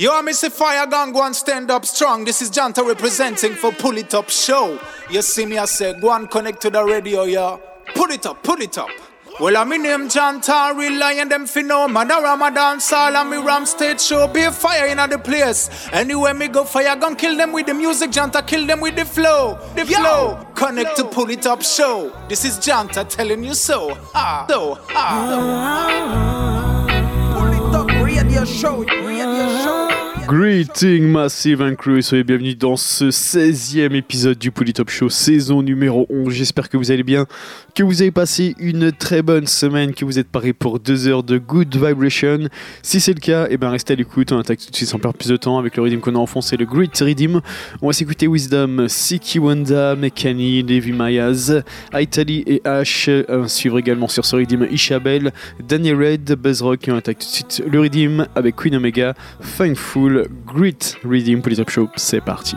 Yo, I miss a fire gang, go and stand up strong. This is Janta representing for Pull It Up Show. You see me, I say, go and connect to the radio, yo. Pull it up, pull it up. Well, I'm in name Janta, real lion, them fi know man. A Ramadan Sal and me Ram State Show. Be a fire in the place. Anywhere me go, fire gun, kill them with the music. Janta, kill them with the flow. The Yo, flow. Connect flow. to Pull It Up Show. This is Janta telling you so. Ha. So, ha. Pull It Up Radio Show. Radio Show. Greeting Massive and Crew, soyez bienvenus dans ce 16e épisode du Polytop Show, saison numéro 11. J'espère que vous allez bien, que vous avez passé une très bonne semaine, que vous êtes parés pour deux heures de good vibration. Si c'est le cas, et eh ben restez à l'écoute, on attaque tout de suite sans perdre plus de temps avec le rythme qu'on a enfoncé, le Great Redeem. On va s'écouter Wisdom, Siki Wanda, Mekani, Levi Mayaz, Aitali et Ash. Un suivre également sur ce rythme Ishabel, Daniel Red, Buzzrock on attaque tout de suite le rythme avec Queen Omega, Thankful. Great Reading pour les Top Show. C'est parti.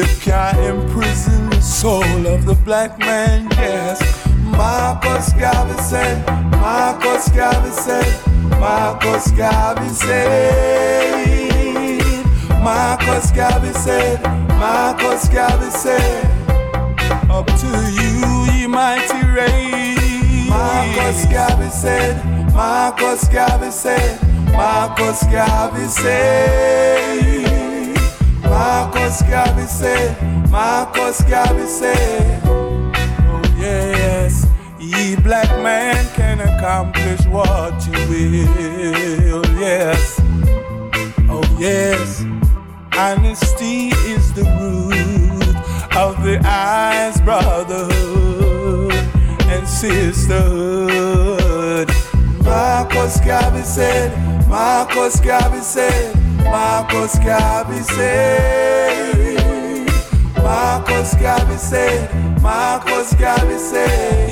yes. Honesty is the soul of the eyes, brotherhood and sisterhood. Marcus Garvey said, Marcus Garvey said, Marcus Garvey said. Marcus Garvey said. Up to you, ye mighty race. Marcus Garvey said, Marcus Garvey said, Marcus Garvey said, Marcos Gabise, Marcos Gabise. Oh yes, ye black man can accomplish what you will. Oh, yes, oh yes, honesty is the root of the eyes, brotherhood and sisterhood. Marcos Gabise, Marcos Gabise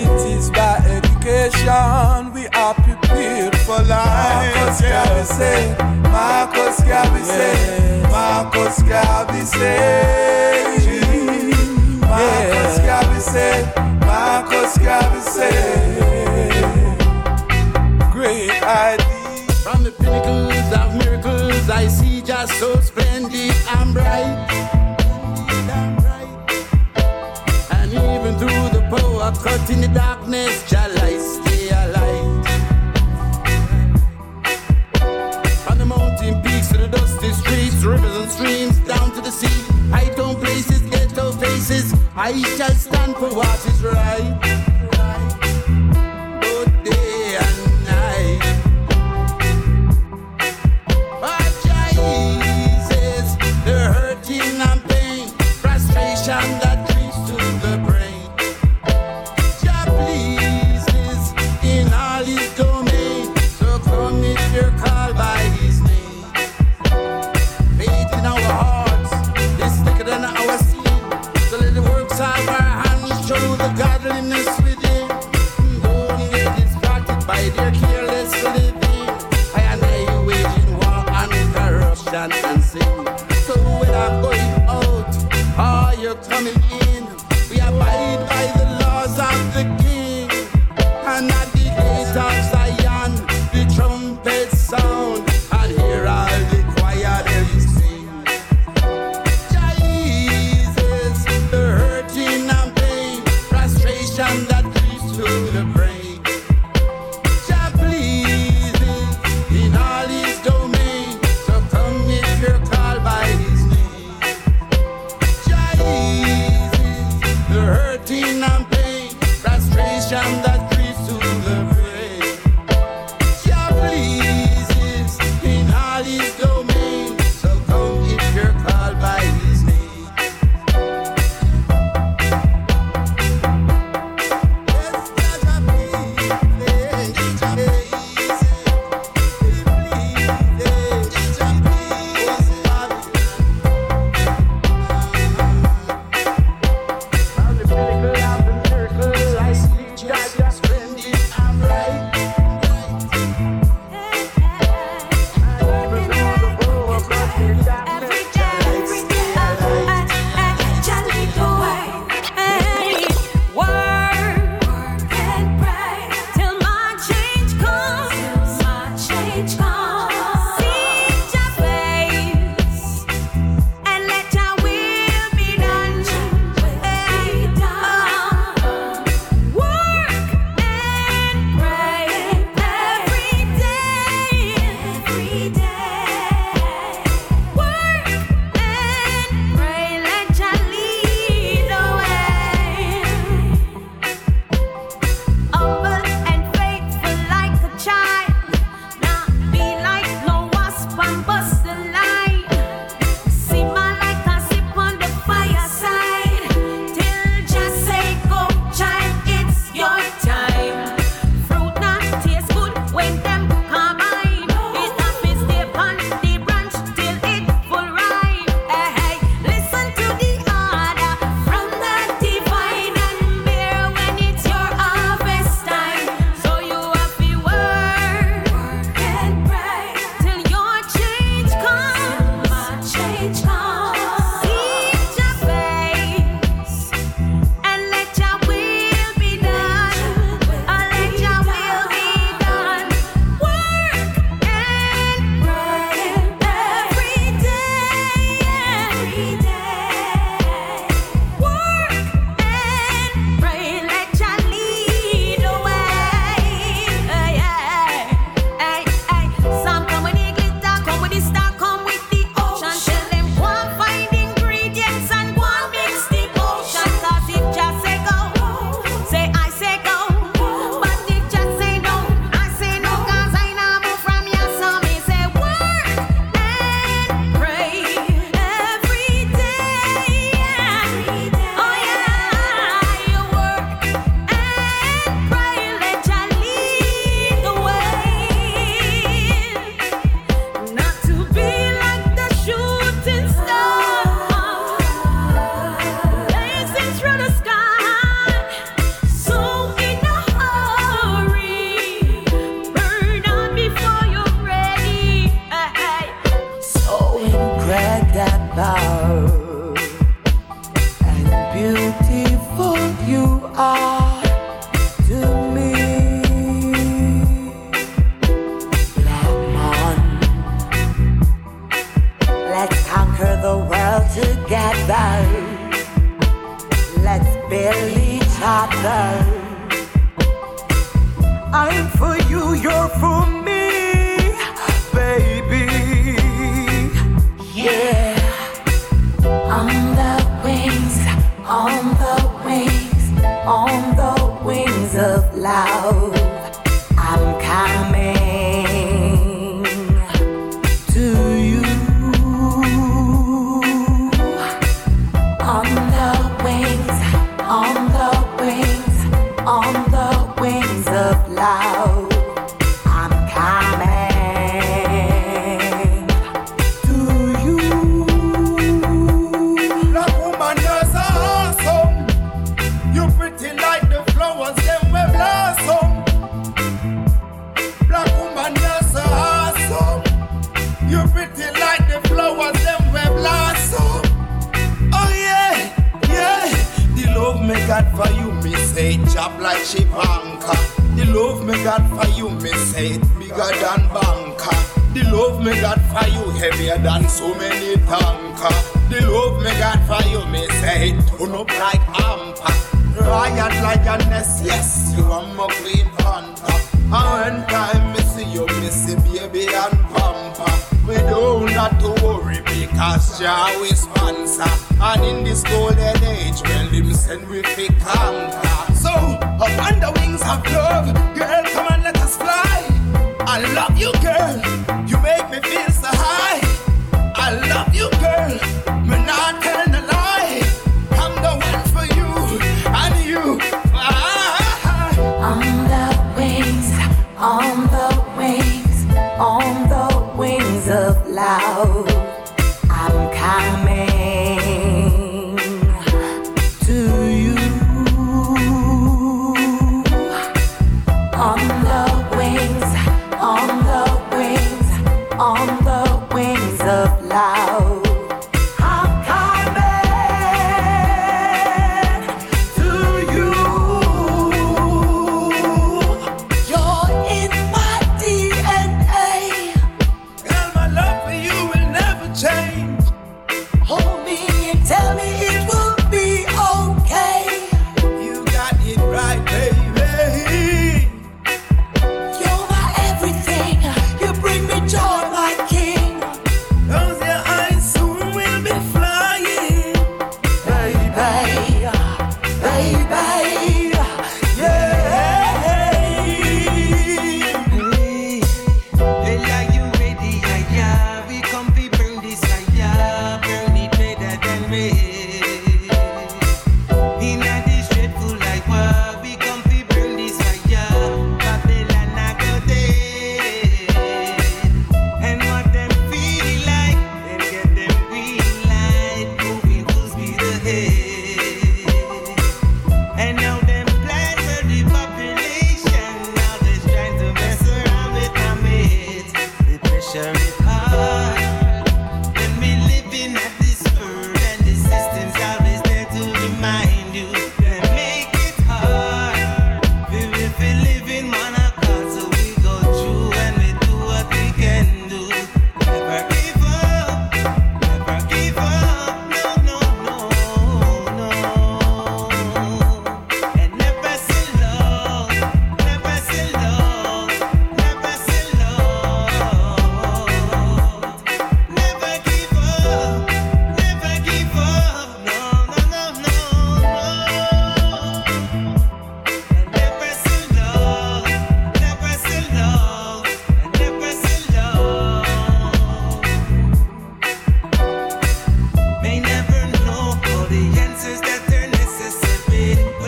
it is by education we are prepared for life. Marcus Garvey said, Marcus Garvey said, Marcus Garvey said, Marcus Garvey said, Marcus Garvey said, great idea. From the pinnacles of miracles, I see just so splendid and bright. And even through the power cut in the darkness, shall I stay alive. From the mountain peaks to the dusty streets, rivers and streams, down to the sea, high town places, ghetto faces, I shall stand for what is right.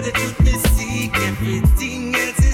but the truth is seek everything else.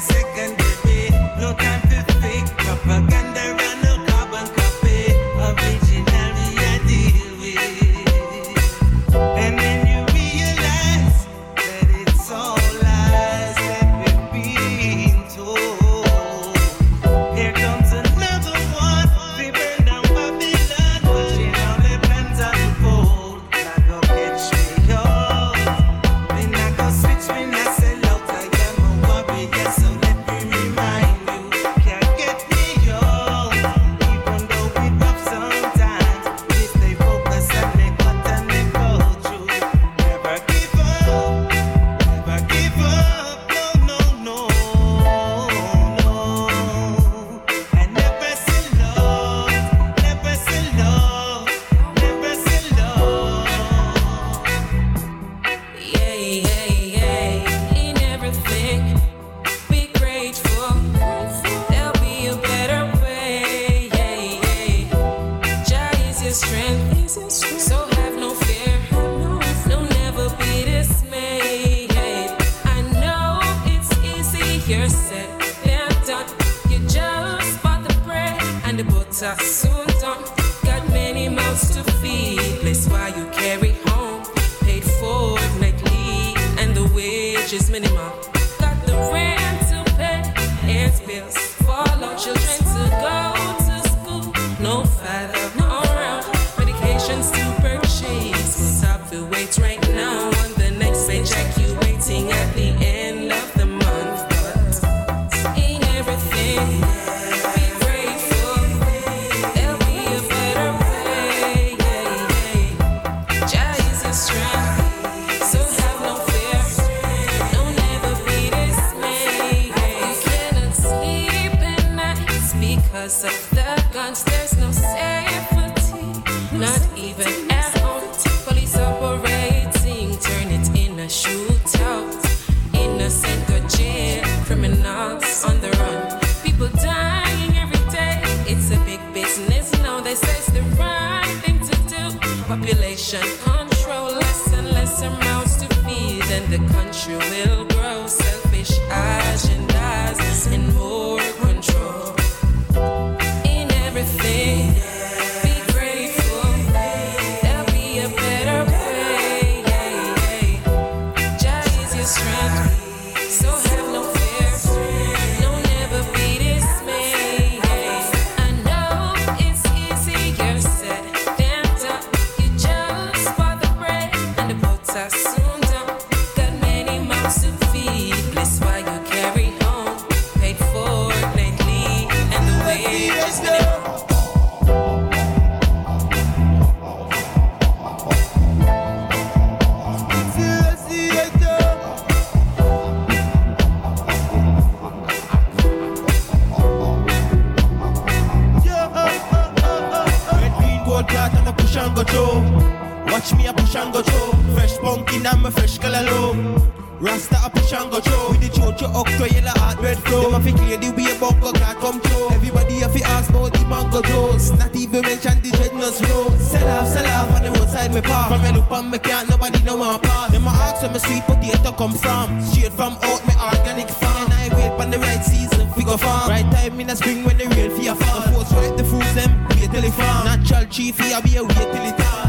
panic farm. And I wait on the right season, we go farm. Right time in the spring when the real fear fall. The force right the fruits them, wait till it farm. Natural chief, fear, be a wait till it done.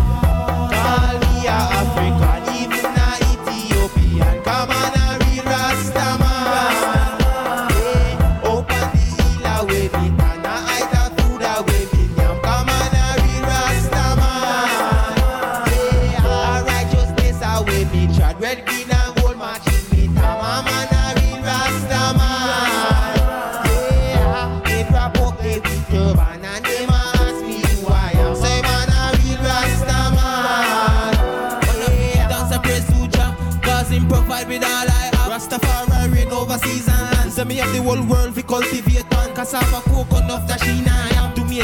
All we are African.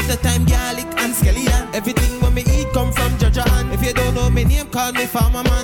Half the time garlic and skeleton. Everything when me eat come from Georgia. If you don't know me name, call me farmer man.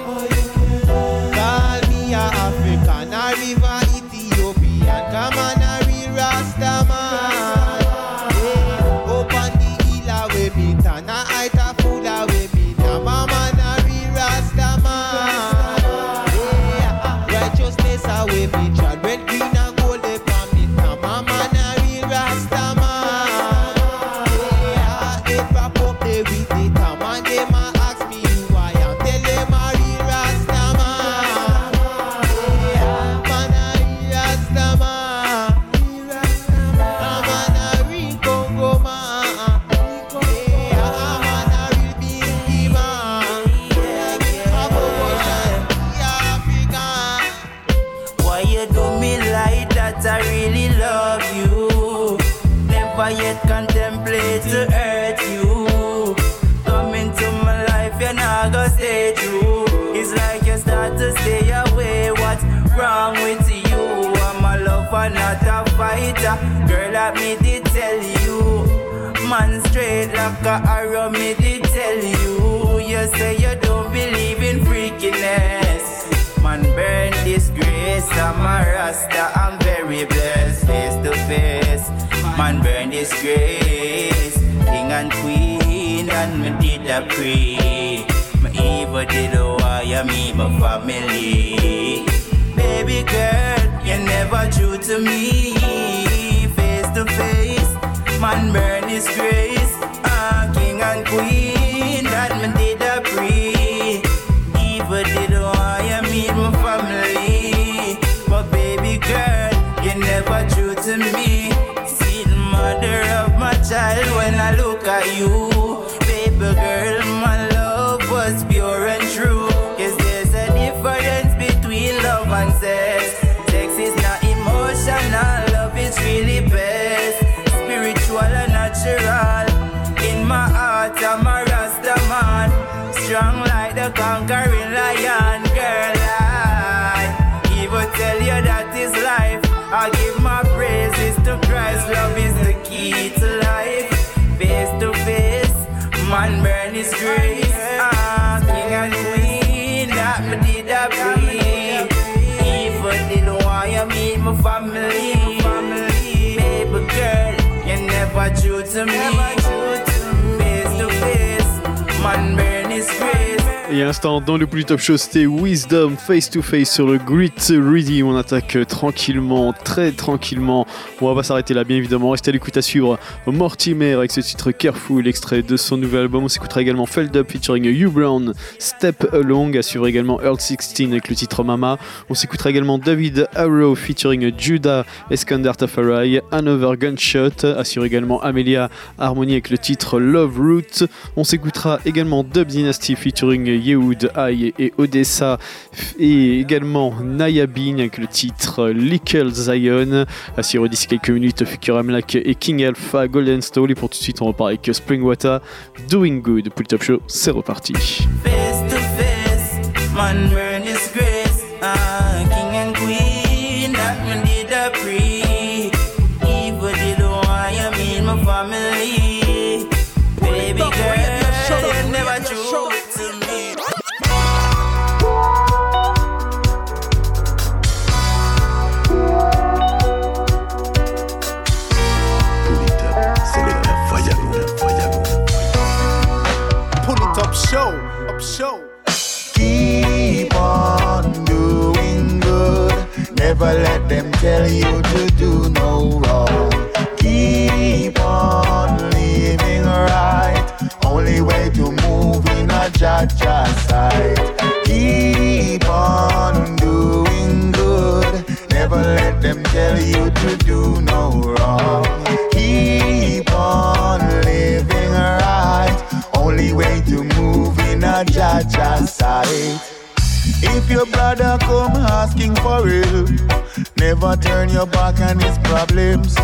Pre. My evil did you meet my family. Baby girl, you never true to me. Face to face, man burn his grace. Ah, king and queen, that me did a pre. Evil did you meet my family. But baby girl, you never true to me. See the mother of my child when I look at you. Et à l'instant, dans le Bully Top Show, c'était Wisdom face to face sur le Grit Ready. On attaque tranquillement, très tranquillement. On va pas s'arrêter là, bien évidemment. Restez à l'écoute à suivre Mortimer avec ce titre Careful, extrait de son nouvel album. On s'écoutera également Feld Up featuring Hugh Brown, Step Along, à suivre également Earl 16 avec le titre Mama. On s'écoutera également David Arrow featuring Judah Eskandar Tafari, Another Gunshot, assure également Amelia Harmony avec le titre Love Root. On s'écoutera également Dub Dynasty featuring Yehoud Aye et Odessa et également Naya Bean avec le titre Lickle Zion. Assure d'ici quelques minutes Future Amlak et King Alpha Golden Stone. Et pour tout de suite, on repart avec Springwater Doing Good. Pour le top show, c'est reparti. Never let them tell you to do no wrong. Keep on living right. Only way to move in a Jaja side. Keep on doing good. Never let them tell you to do no wrong. Keep on living right. Only way to move in a Jaja side. If your brother come asking for help, never turn your back on his problems.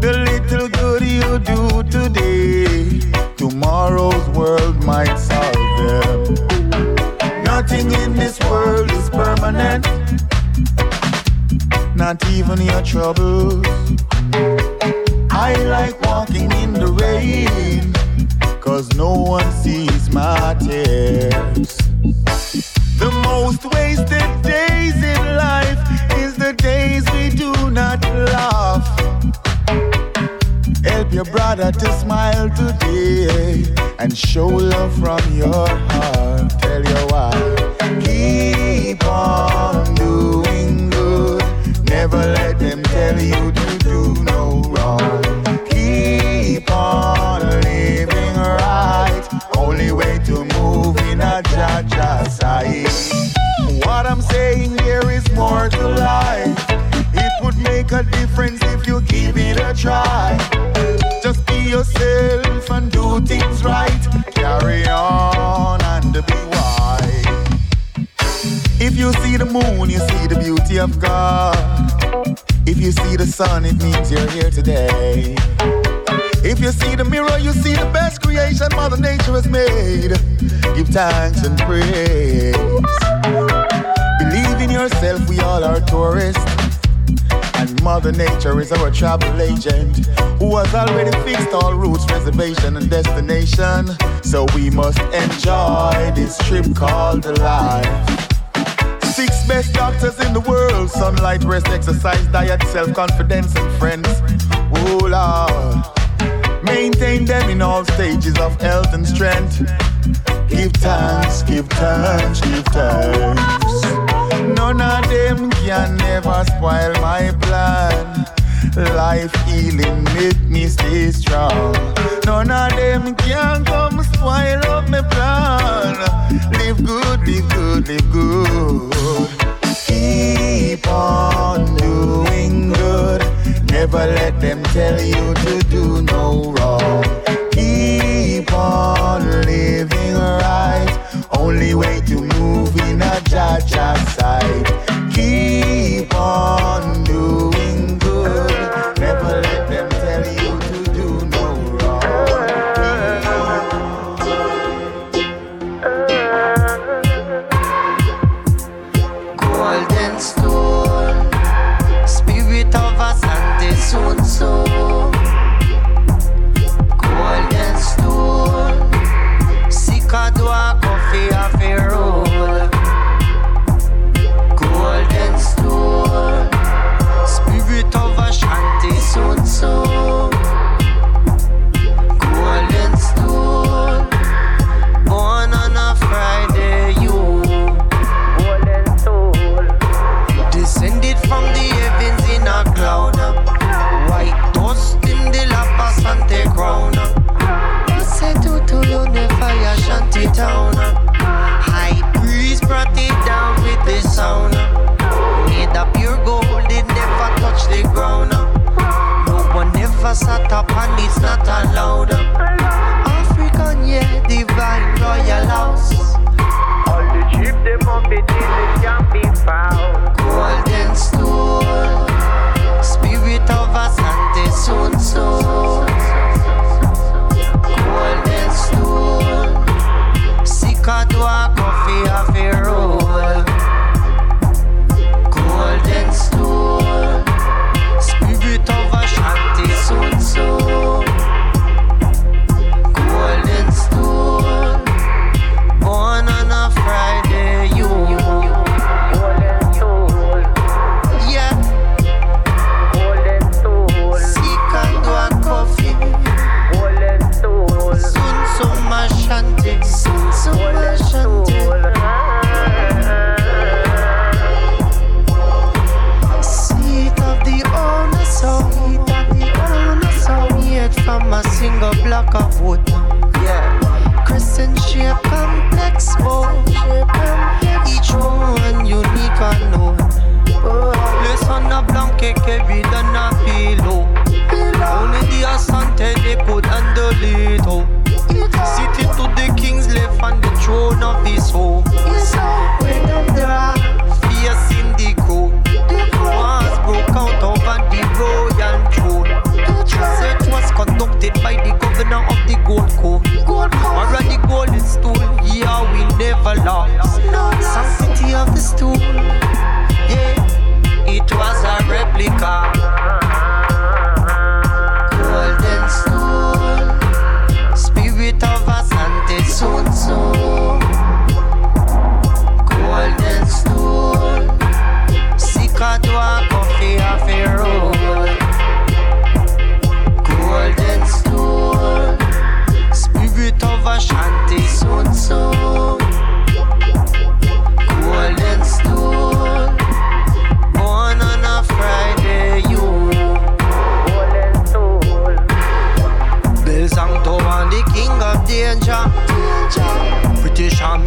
The little good you do today, tomorrow's world might solve them. Nothing in this world is permanent, not even your troubles. I like walking in the rain, cause no one sees my tears. The most wasted days in life is the days we do not laugh. Help your brother to smile today and show love from your heart. Tell you why. Keep on doing good. Never let them tell you to do no wrong. Keep on. Only way to move in a Jaja side. What I'm saying here is more to life. It would make a difference if you give it a try. Just be yourself and do things right. Carry on and be wise. If you see the moon, you see the beauty of God. If you see the sun, it means you're here today. If you see the mirror, you see the best creation Mother Nature has made. Give thanks and praise. Believe in yourself, we all are tourists. And Mother Nature is our travel agent who has already fixed all routes, reservation, and destination. So we must enjoy this trip called life. Six best doctors in the world sunlight, rest, exercise, diet, self confidence, and friends. Oh Lord. Maintain them in all stages of health and strength. Give thanks, give thanks, give thanks. None of them can never spoil my plan. Life healing make me stay strong. None of them can come spoil up my plan. Live good, live good, live good. Keep on doing good. Never let them tell you to do no wrong. Keep on living right. Only way to move in a judge's sight. Keep on.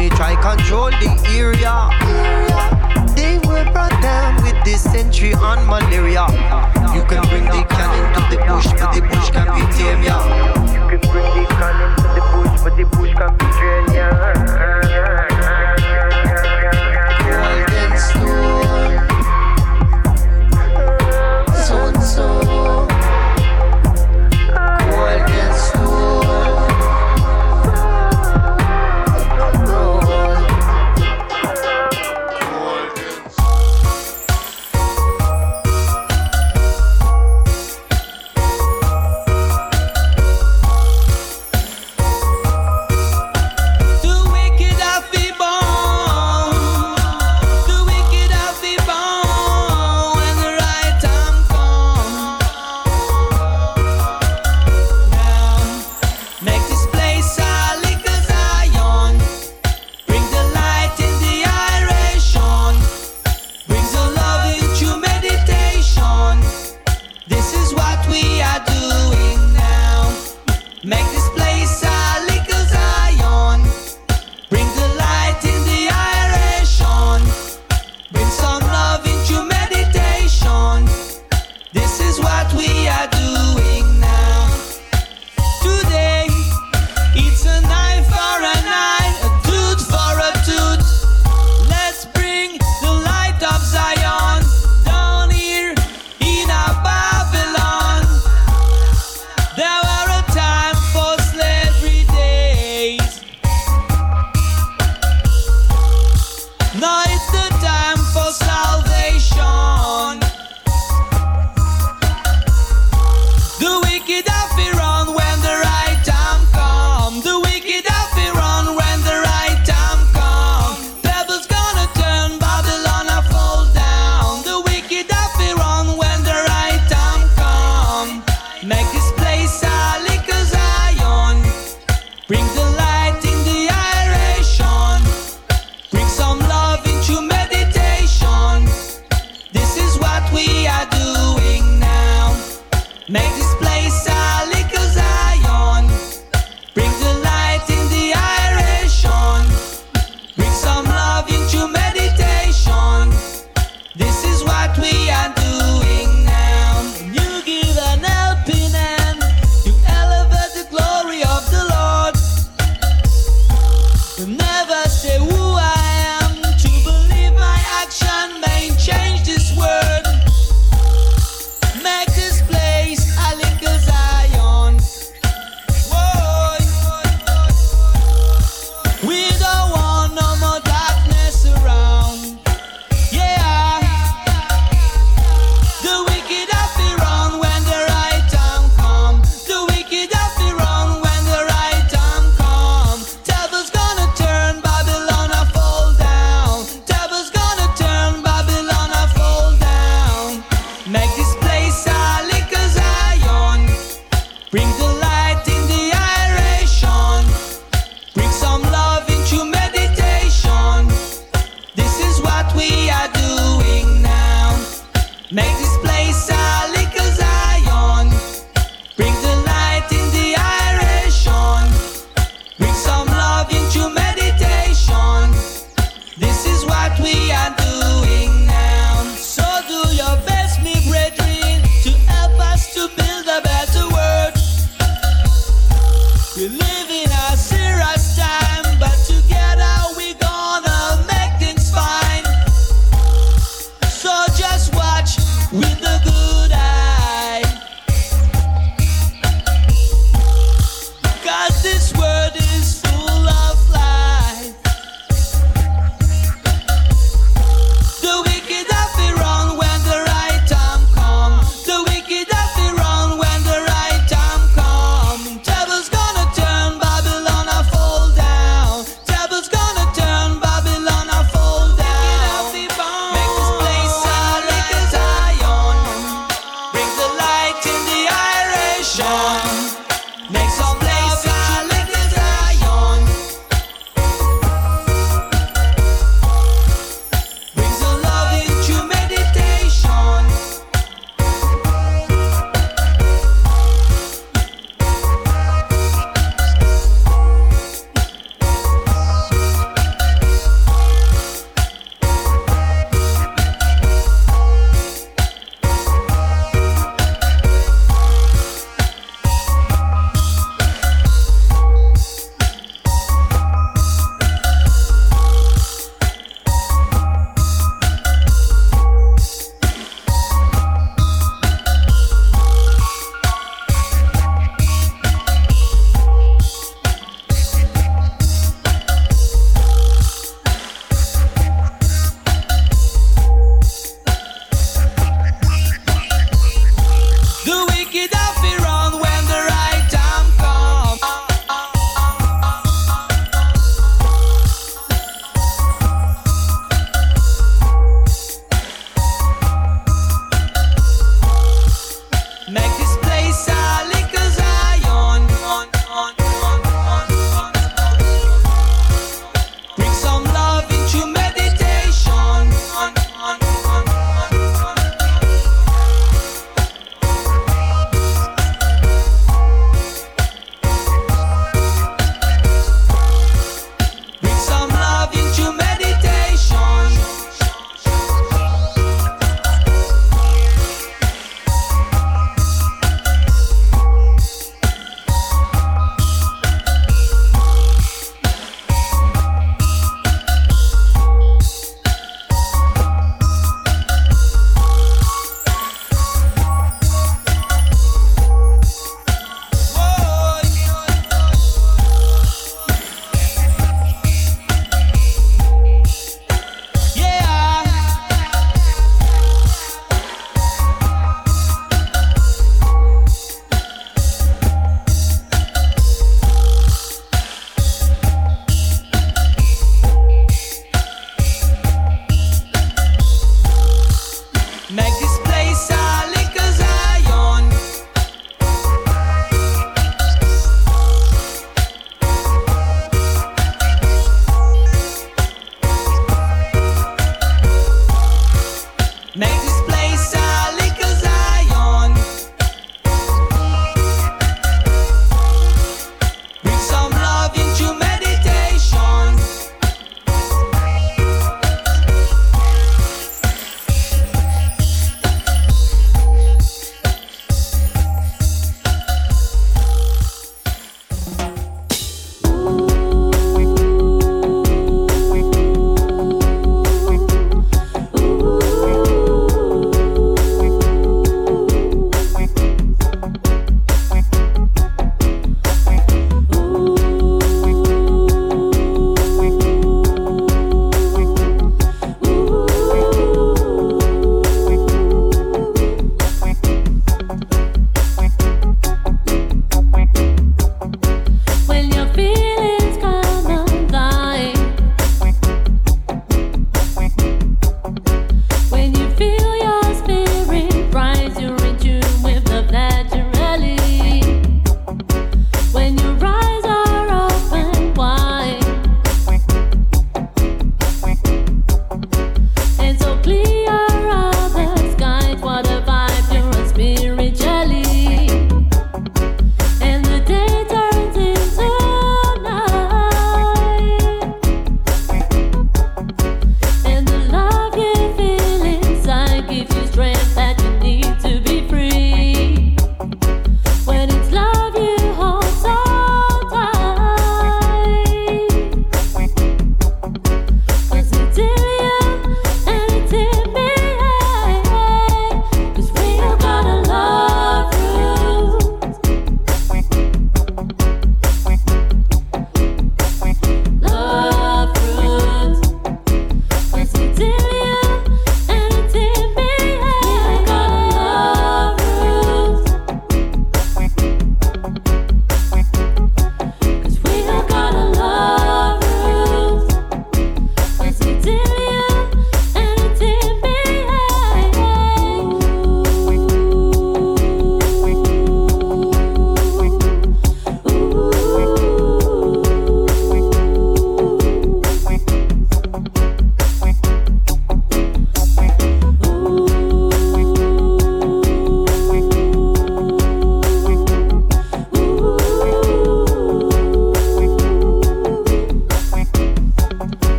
me try control the area. They were brought down with dysentery and malaria. You can bring the cannon to the bush, but the bush can be tame, yeah. You can bring the cannon to the bush, but the bush can be trained, yeah.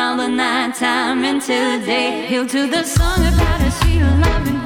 all the night time into the day. Heal to the song about a sweet love.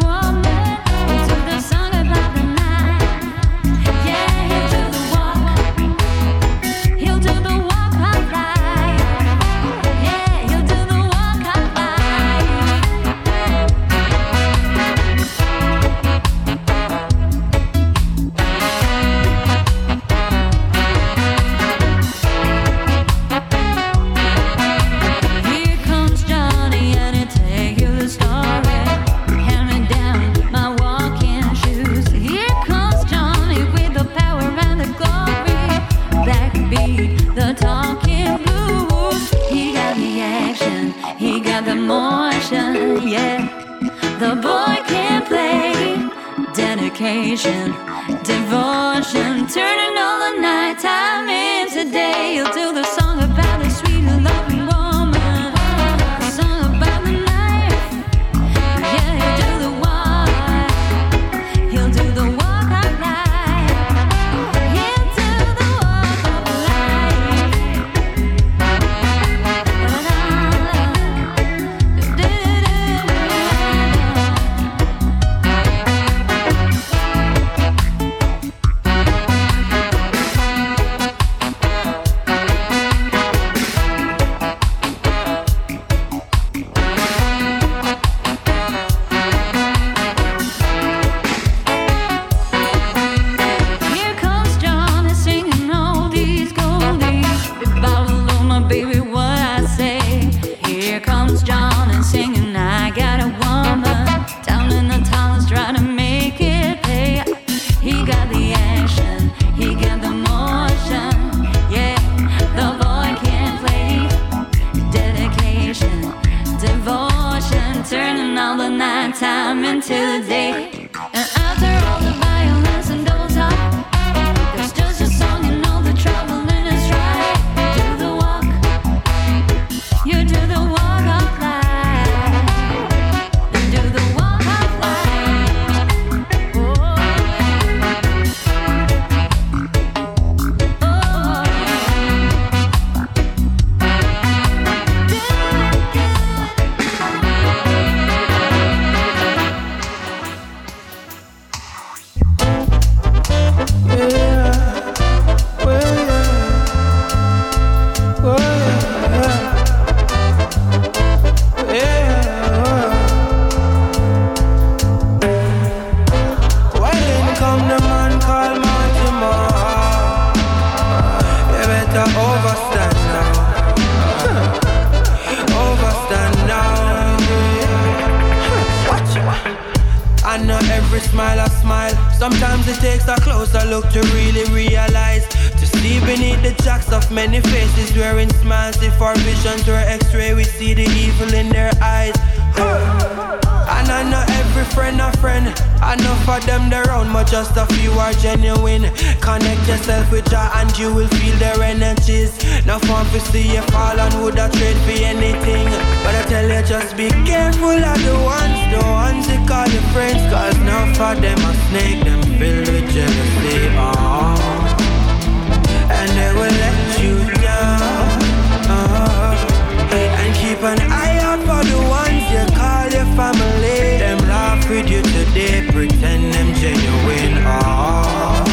The ones you call your family. Them laugh with you today, pretend them genuine. Oh.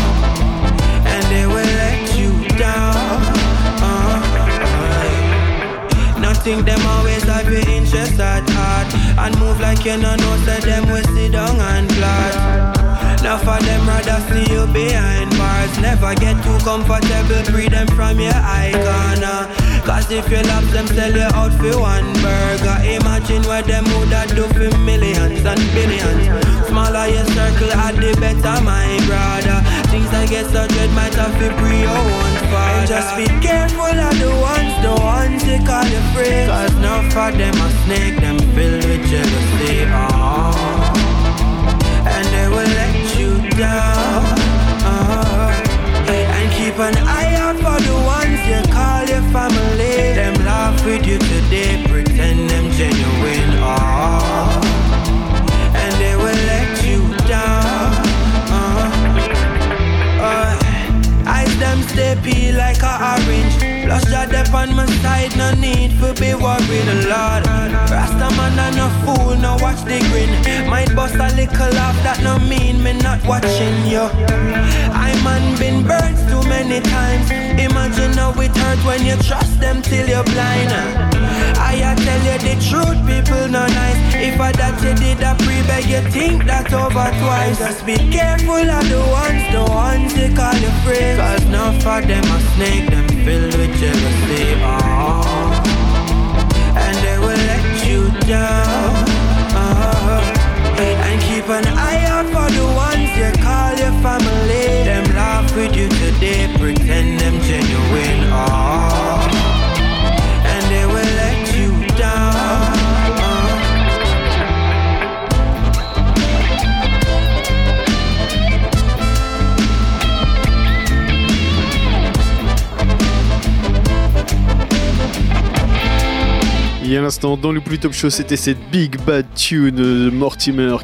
And they will let you down. Oh. Nothing them always have your interest at heart. And move like you no know, so them will sit down and plot. Now for them rather see you behind bars Never get too comfortable, free them from your icon uh. Cause if you love them, sell you out for one burger. Imagine what them woulda do for millions and billions. Smaller your circle, at the better, my brother. Things I get so dread might have to pre your own father. Just be careful of the ones, the ones they call you friends. Cause now for them a snake, them filled with jealousy oh and they will let you down. Uh, and keep an eye out for the ones you call your family. Them laugh with you today, pretend them genuine. Oh, and they will let you down. Uh, uh, eyes them stay peel like a orange. Plus your dep on my side, no need for be worried a lot. Rasta man and no fool, no watch the grin. Might bust a little off, that no mean me not watching you. I man been burnt too many times. Imagine how it hurt when you trust them till you're blind. I tell you the truth, people no nice. If I that you did a pre beg, you think that over twice. Just be careful of the ones, the ones they call you friends. Cause none for them a snake, them filled with jealousy. Oh. And they will let you down. Oh. And keep an eye out for the ones you call your family. Them laugh with you today, pretend them genuine. Oh. Et à l'instant, dans le plus top show, c'était cette Big Bad Tune de Mortimer,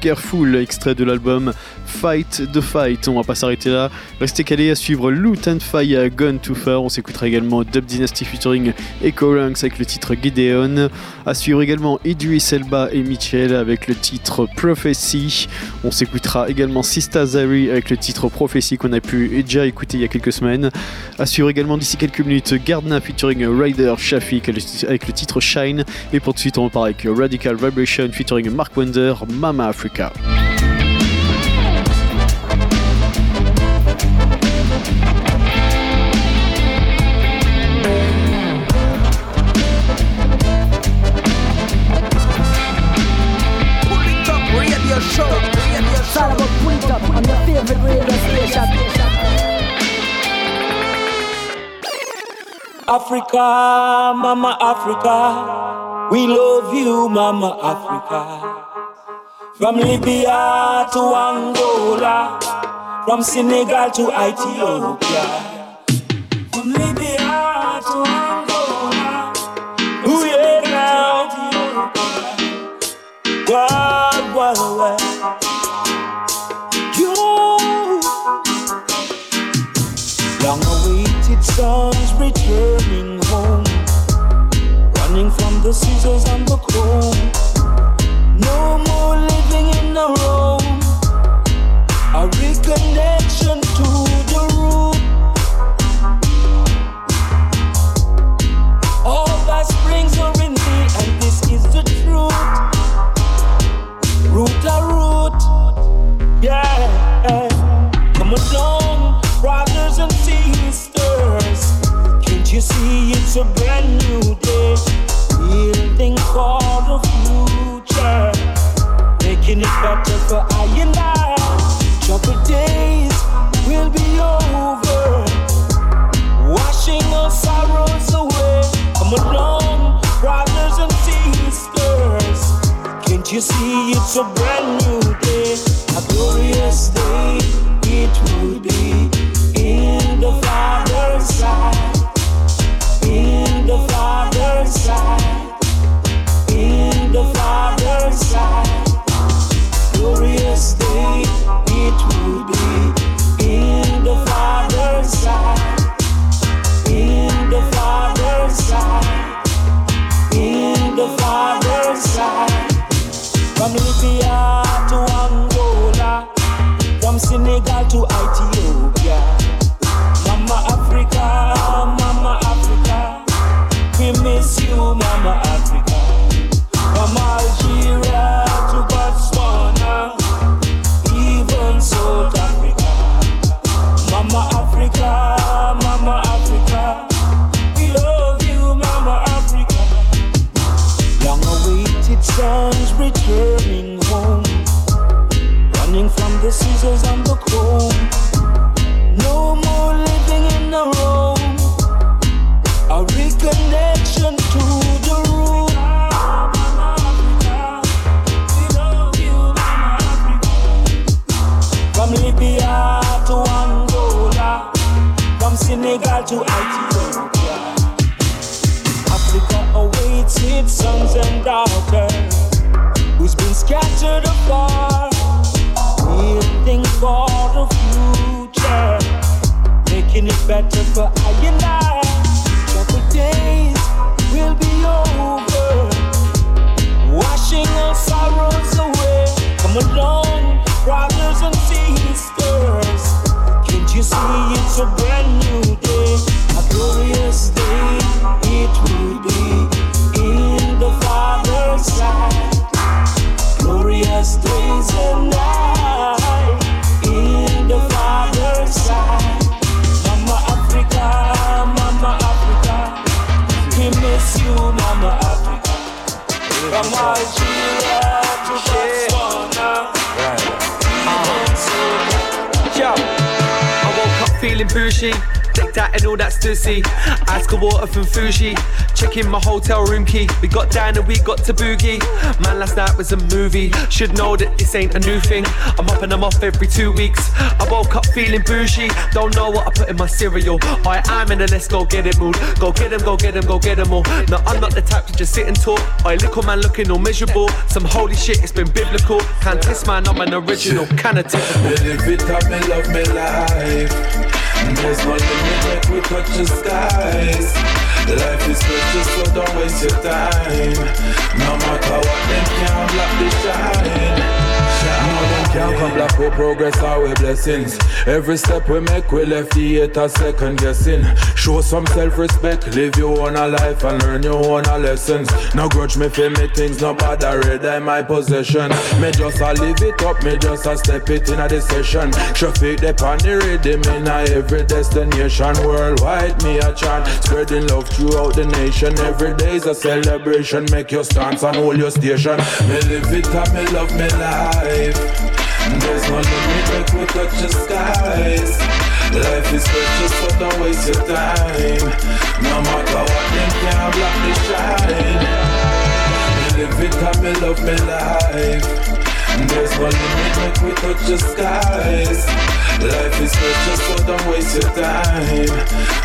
Careful, extrait de l'album Fight the Fight. On va pas s'arrêter là. Restez calés à suivre Loot and Fire Gone Too Far. On s'écoutera également Dub Dynasty featuring Echo Ranks avec le titre Gideon. À suivre également Idris Elba et Mitchell avec le titre Prophecy. On s'écoutera également Sista Zari avec le titre Prophecy qu'on a pu déjà écouter il y a quelques semaines. À suivre également d'ici quelques minutes Gardna featuring Ryder Shafik avec le titre Shine. Et pour de suite, on repart avec Radical Vibration featuring Mark Wonder, Mama Africa. Africa, Mama Africa. We love you, Mama Africa. From Libya to Angola, from Senegal to Ethiopia. From Libya to Dogs returning home, running from the scissors and the chrome. Should know that this ain't a new thing. I'm up and I'm off every two weeks. I woke up feeling bougie. Don't know what I put in my cereal. I am in a let's go get it mood. Go get him, go get him, go get him all. No, I'm not the type to just sit and talk. I little man looking all miserable. Some holy shit, it's been biblical. Can't test man, I'm an original. Kinda typical. Live it up, me love me life. There's no limit we touch the skies. Life is precious, so don't waste your time. No matter what, them can't block the shine. We progress or we blessings. Every step we make, we left the haters second guessing. Show some self-respect, live your own life and learn your own lessons. No grudge me for me things, no bother red in my possession. Me just a live it up, me just a step it in a the session. Traffic the on the rhythm in a every destination. Worldwide me a chant, spreading love throughout the nation. Every day's a celebration, make your stance and hold your station. Me live it up, me love me life. There's no limit like we touch the skies. Life is precious, so don't waste your time. No matter what, them can't block the shine. Live it up, me love me life. There's no limit like we touch the skies. Life is precious, so don't waste your time.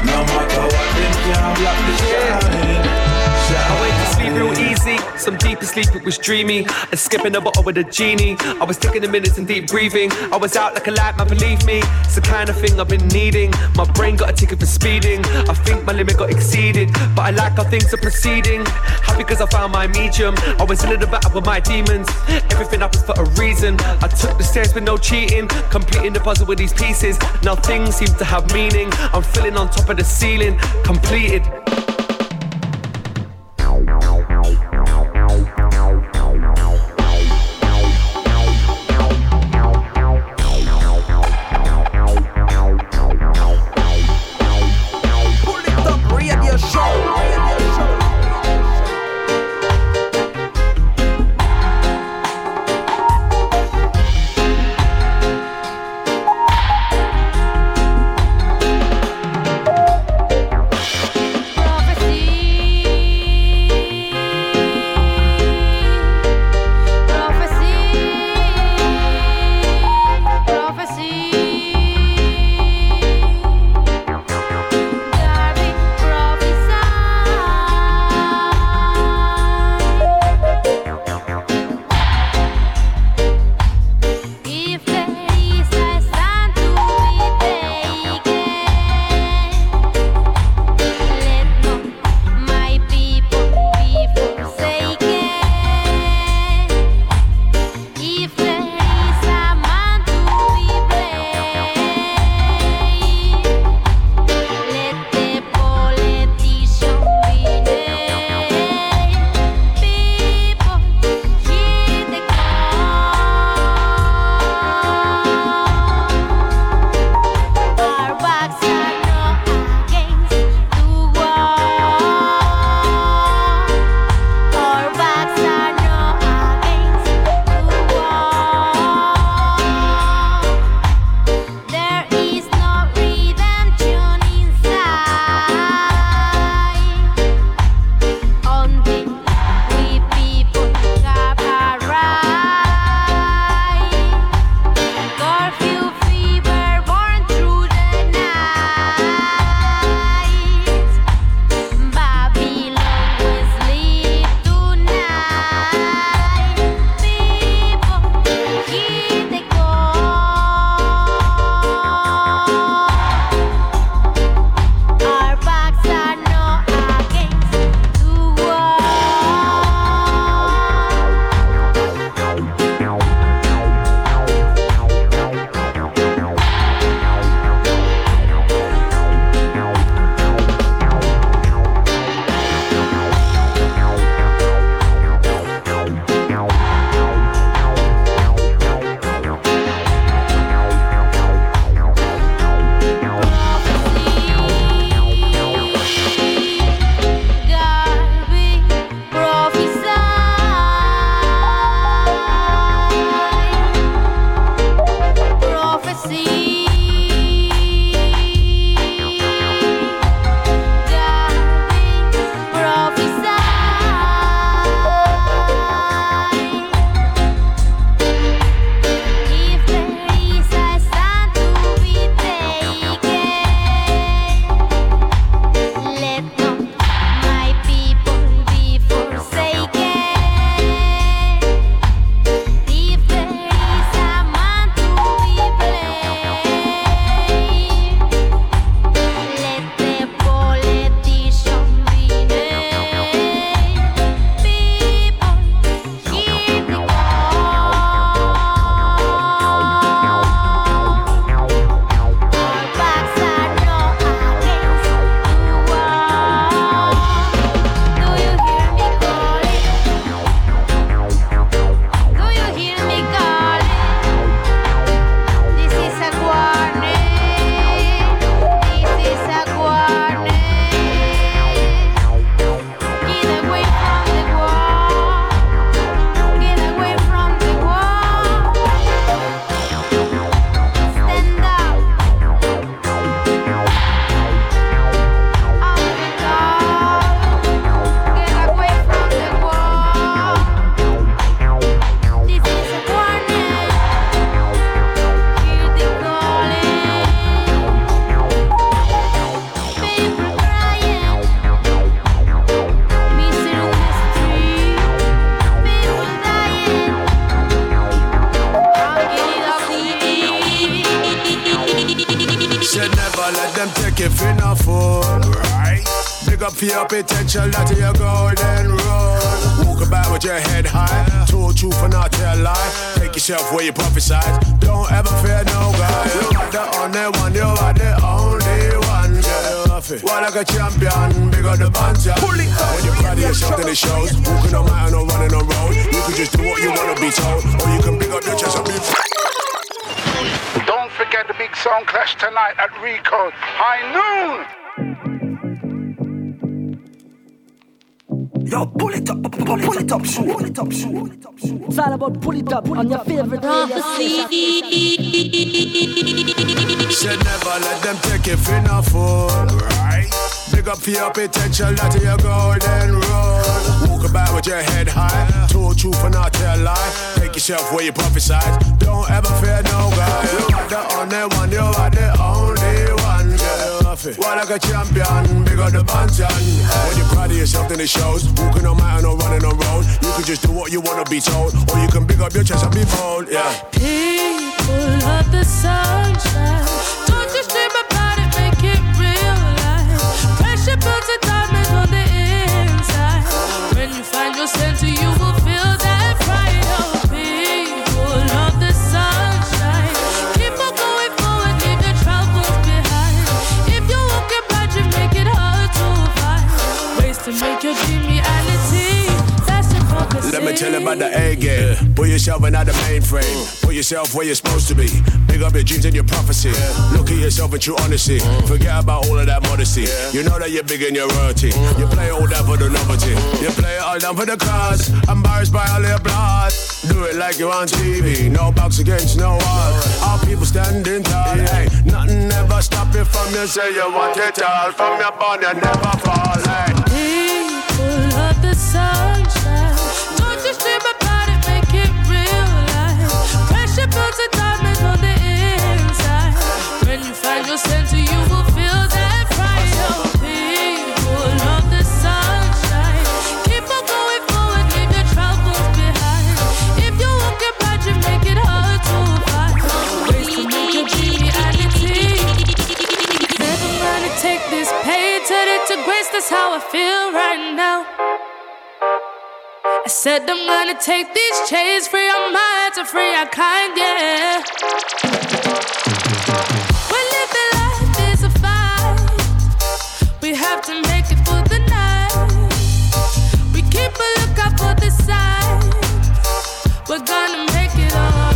No matter what, them can't block the shine. I went to sleep real easy, some deeper sleep, it was dreamy. And skipping a bottle with a genie. I was taking the minutes and deep breathing. I was out like a light, man, believe me. It's the kind of thing I've been needing. My brain got a ticket for speeding. I think my limit got exceeded, but I like how things are proceeding. Happy because I found my medium. I was in the battle with my demons. Everything happens for a reason. I took the stairs with no cheating, completing the puzzle with these pieces. Now things seem to have meaning. I'm feeling on top of the ceiling, completed. Ow, ow, ow. For your potential, that is your golden rule. Walk about with your head high, told truth and not tell lie. Take yourself where you prophesize. Don't ever fear no guy. You are the only one, you are the only one. Yeah. Well, like a champion, big on the bunch. Yeah. Pull it When you proud of yourself, then it shows. Walking on mountain or running on road. You can just do what you wanna be told, or you can big up your chest and be. Don't forget the big song clash tonight at Rico. High noon. About pull it up on your favorite radio station. Never let them take you for no fool. Right? Big up for your potential, that is your golden rule. Walk about with your head high, told truth and not tell lie. Take yourself where you prophesize. Don't ever fear no guy. You are the only one, you are the only one. Yeah. Well, like a champion, big on the bantan. When you're proud of yourself, then it shows. Walking on mountain or running on road. You can just do what you wanna be told, or you can big up your chest and be bold. Yeah. People of the sunshine. Tell about the A game. Put yourself in the mainframe. Put yourself where you're supposed to be. Big up your dreams and your prophecy. Look at yourself in true honesty. Forget about all of that modesty. You know that you're big in your royalty. You play all that for the novelty. You play it all down for the cause. Embarrassed by all your blood. Do it like you're on TV. No box against no wall. All people standing tall. Hey, nothing ever stop you from you. Say you want it all. From your bond, you never fall. Hey. People of the sunshine. Take this into grace. That's how I feel right now. I said I'm gonna take these chains, free our minds, and free our kind, yeah. We're living life is a fight. We have to make it for the night. We keep a lookout for the signs. We're gonna make it alright.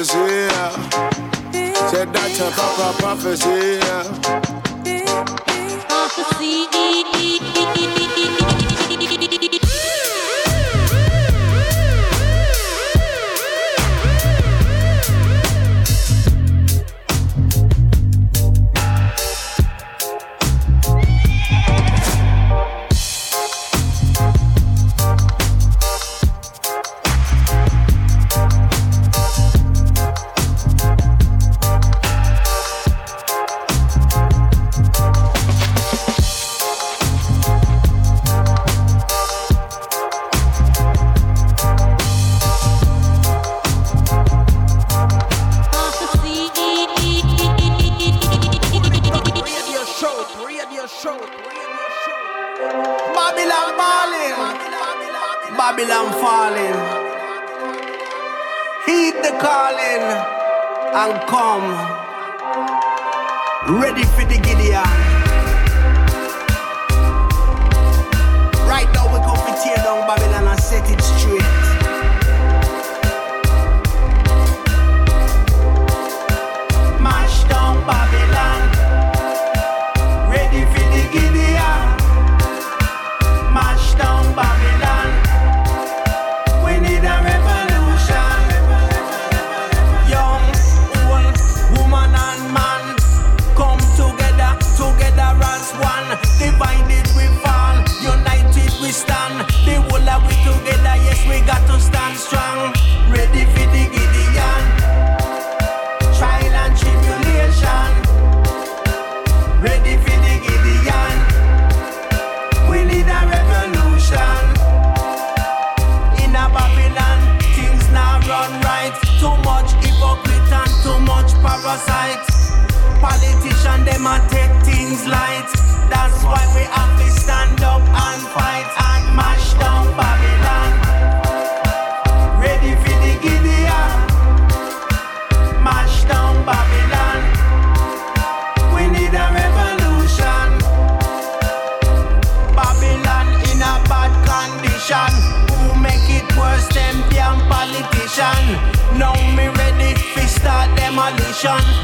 Prophecy. Said that's a proper prophecy. Demolition.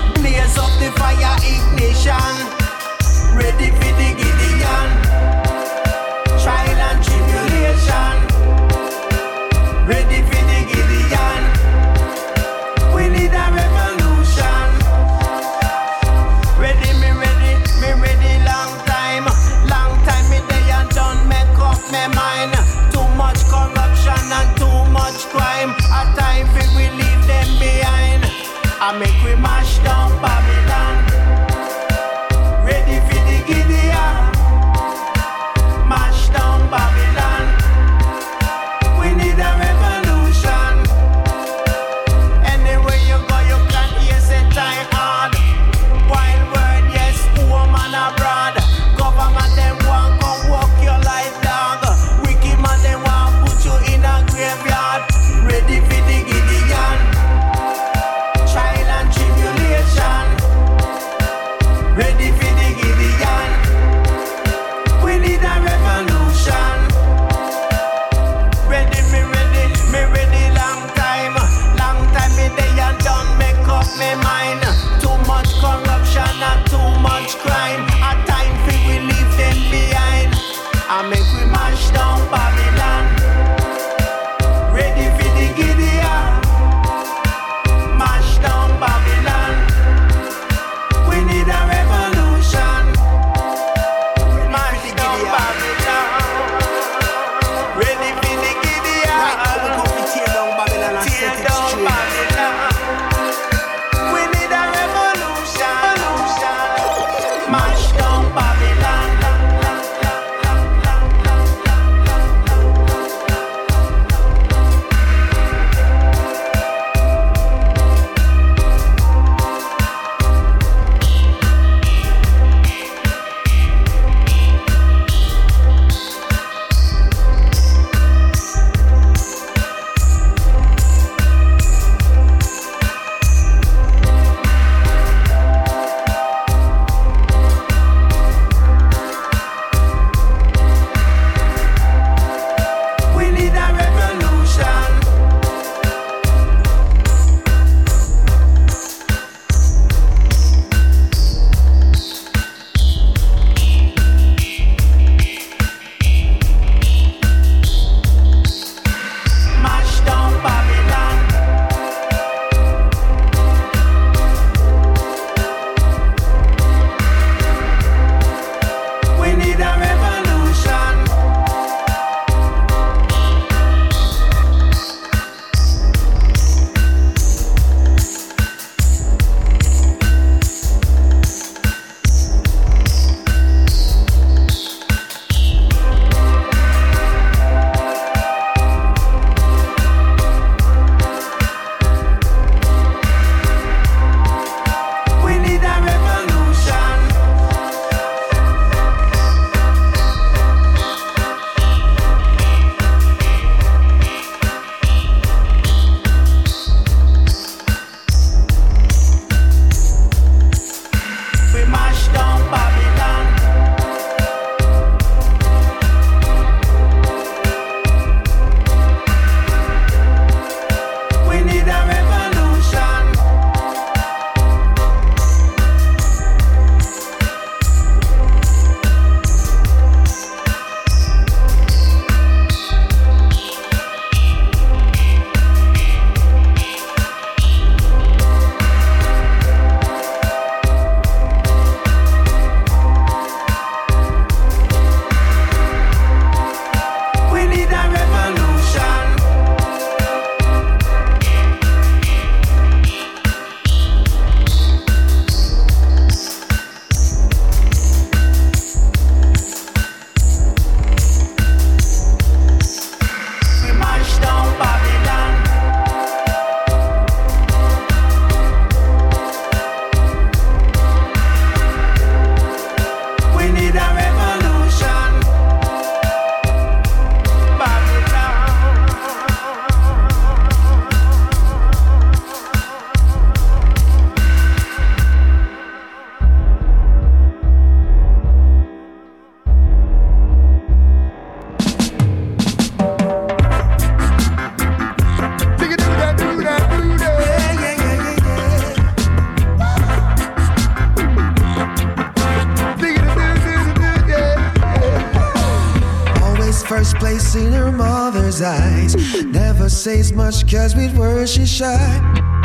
Says much cause with words she's shy.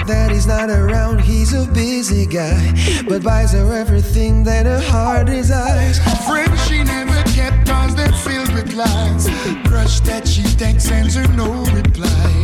Daddy's not around, he's a busy guy. But buys her everything that her heart desires. Friends she never kept cause they're filled with lies. Crush that she thanks sends her no reply.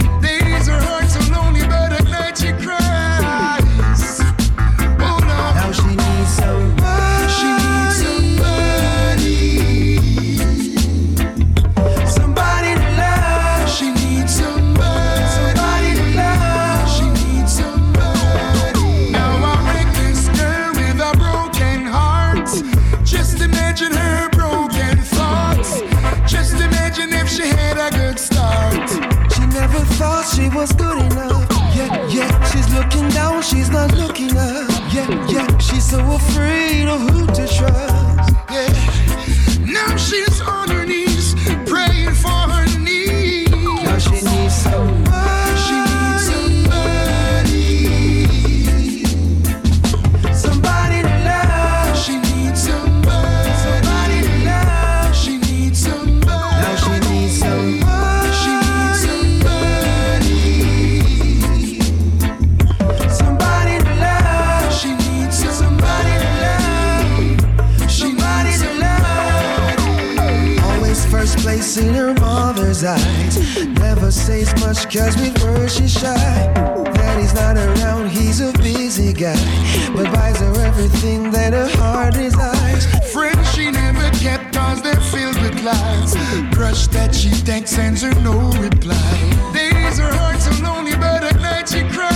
Place in her mother's eyes. Never says much cause with words she's shy. Daddy's not around, he's a busy guy. But buys her everything that her heart desires. Friends she never kept cause they're filled with lies. Crush that she thanks sends her no reply. Days her heart so lonely, but at night she cries.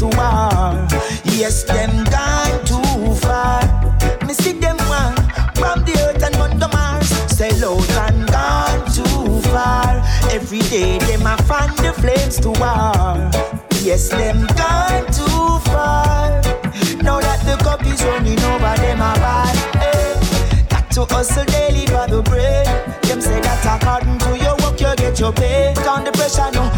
To war. Yes, them gone too far. Me see them one from the earth and on the Mars. Sell out and gone too far. Every day, them I find the flames to war. Yes, them gone too far. Now that the cup is running over, them a bad. Hey. Got to hustle daily for the bread. Them say that according to your work, you get your pay. Down the pressure now,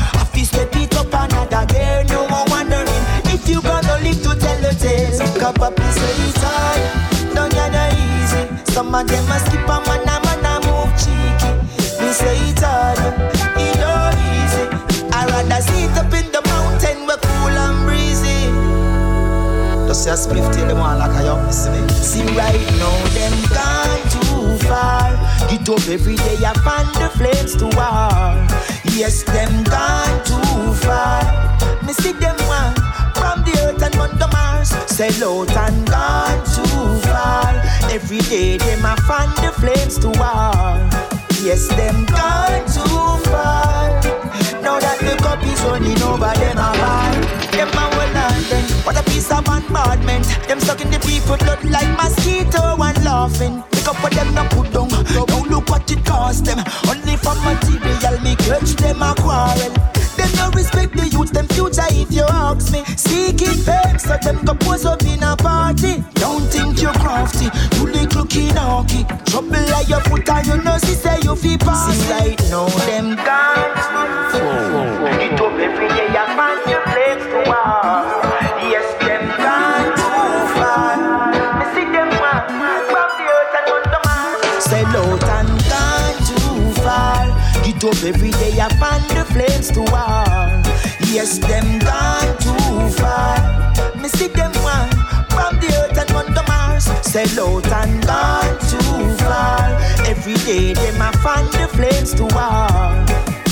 Cup up is very tight, don't get no easy. Some of them a skip a man, a man a move cheeky. Me say it's hard, it not easy. I rather sit up in the mountain where cool and breezy. Just a spliff till them want like I up, me. See right now, them gone too far. Get up every day, I find the flames to war. Yes, them gone too far. Me see them one Sell out and gone too far. Every day, them I find the flames to war. Yes, them gone too far. Now that the cup is running over them a bar. Them a well London, what a piece of bombardment. Them sucking the people blood like mosquito and laughing. pick up what them no put down. Don't look what it cost them. Only for material, me catch them a quarrel. Them no respect the youth, them future if you ask me. Seeking fame, so them go pose up in a party. Don't think you're crafty, you little kinaki. Trouble like your foot and you know see say you feel pass. See right now them gone. Flames to war. Yes, them gone too far. Me see them one from the earth and on the Mars. Sell out and gone too far. Every day, them I find the flames to war.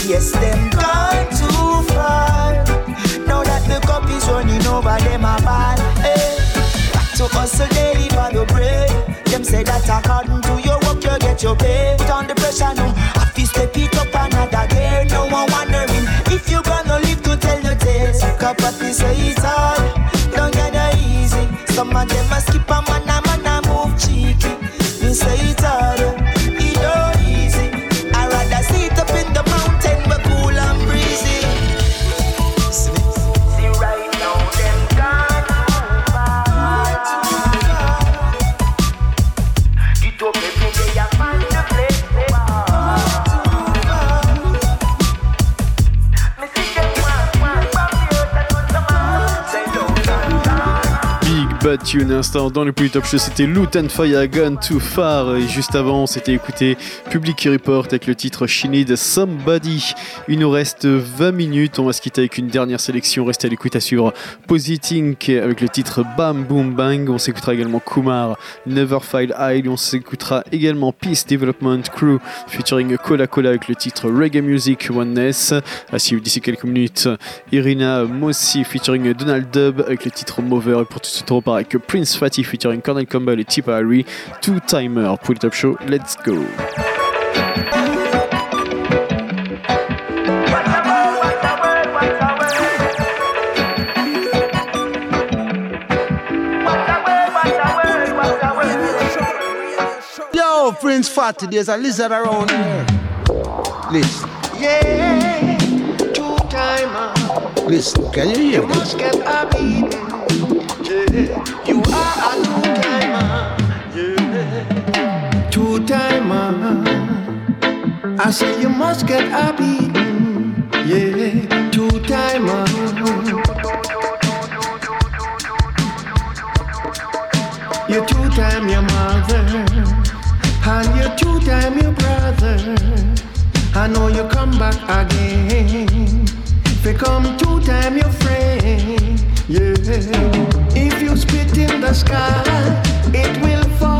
Yes, them gone too far. Now that the cup is running over, them a ball. Eh. Hey. Got to hustle daily for the bread. Them say that according to your work, you get your pay. Put the pressure now. I feel step it up another gear. No one wondering if you gonna live to tell the tale. Of me say it's hard. Don't get it easy. Some of them a skip a Tune, instant dans le plus top show, c'était Loot and Fire Gun Too Far. Et juste avant, c'était écouté Public Report avec le titre She Need Somebody. Il nous reste 20 minutes. On va se quitter avec une dernière sélection. Restez à l'écoute à suivre Positing avec le titre Bam Boom Bang. On s'écoutera également Kumar, Never File High. On s'écoutera également Peace Development Crew featuring Cola Cola avec le titre Reggae Music Oneness. À suivre d'ici quelques minutes, Irina Mossi featuring Donald Dub avec le titre Mover. Et pour tout de suite, on Prince Fatty featuring Cornell Campbell et Tippa Irie. Two Timer pour le top show. Let's go. Yo, Prince Fatty, there's a lizard around here. Listen, Yeah, two timer. listen, can you hear You this? must get a beating. You are a two timer. Yeah, two timer. I say you must get a beating. Yeah, two timer. You two time your mother, and you two time your brother. I know you come back again. If you come two time your friend, yeah. If you spit in the sky, it will fall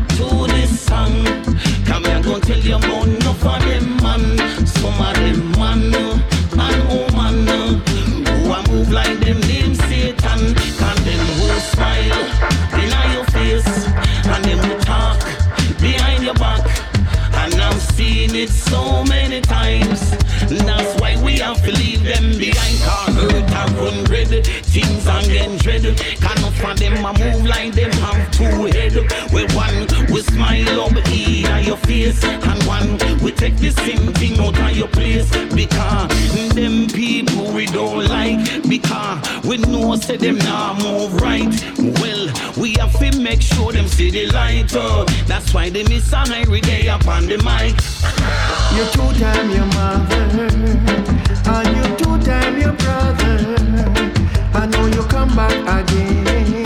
to this song. Come here, go tell you about enough of them man. Some of them man and woman who a move like them name Satan. Can them who smile in your face and them who talk behind your back. And I've seen it so many times. That's why we have to leave them behind. Car hurt have run red. Things are getting dread. Can not for them a move like them have two head. We one we smile up here your face. And one, we take the same thing out of your place. Because them people we don't like. Because we know say them now move right. Well, we have to make sure them see the light. Oh, that's why they miss an every day up on the mic. You're two time your mother, and you two time your brother. I know you come back again.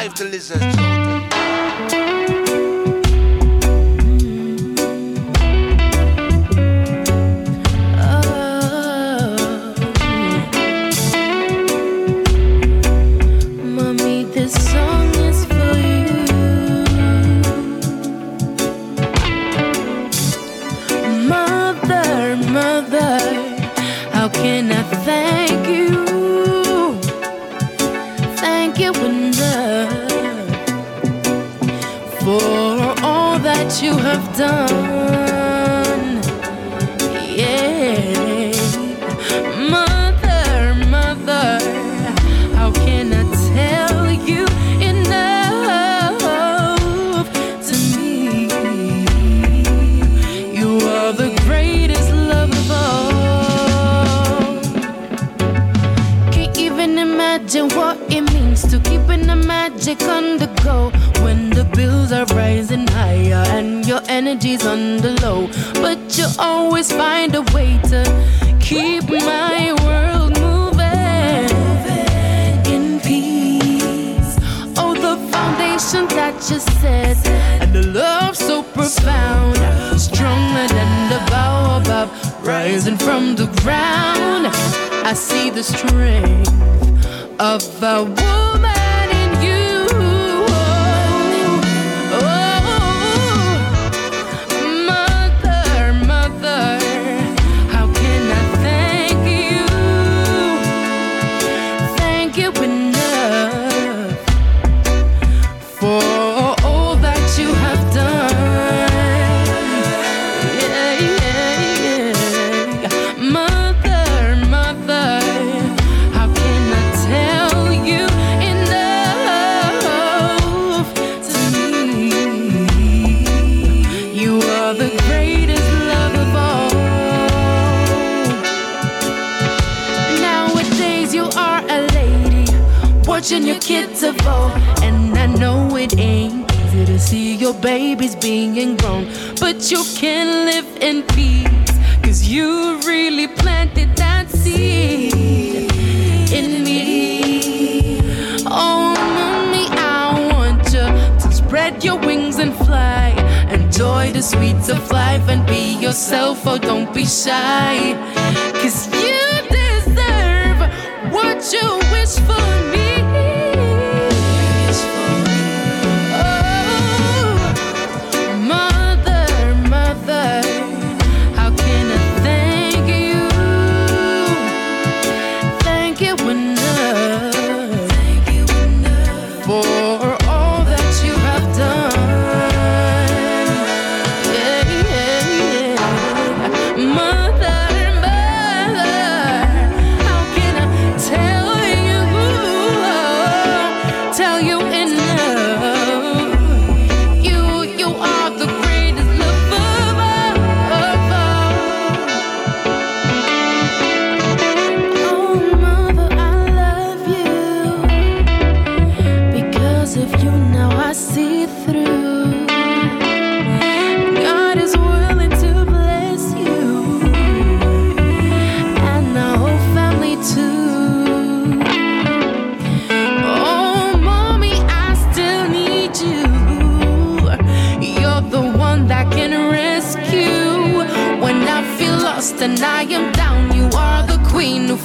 Gonna drive the lizard. The on the go when the bills are rising higher and your energy's on the low. But you always find a way to keep my world moving in peace. Oh, the foundation that you set and the love so profound, stronger than the baobab rising from the ground. I see the strength of a woman your kids evolve, and I know it ain't easy to see your babies being grown, but you can live in peace, cause you really planted that seed in me. Oh, mommy, I want you to spread your wings and fly. Enjoy the sweets of life and be yourself. Oh, don't be shy. Cause you deserve what you wish for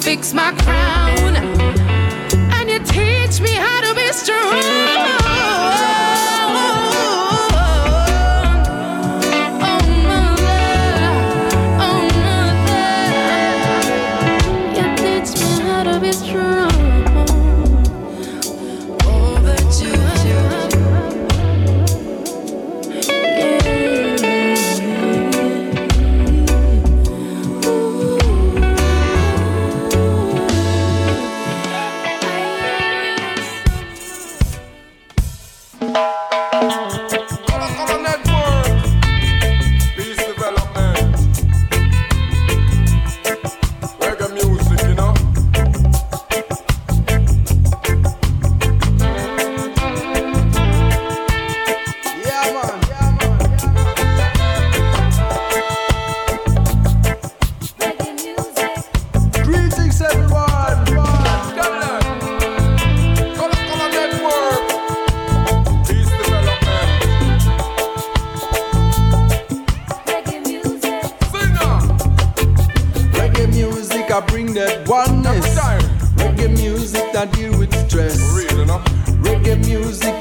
fix my crown.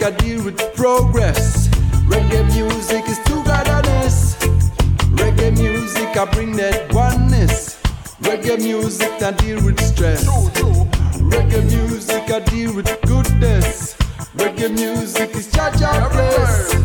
I deal with progress. Reggae music is togetherness. Reggae music, I bring that oneness. Reggae music, I deal with stress. Reggae music, I deal with goodness. Reggae music is Jah Jah bless.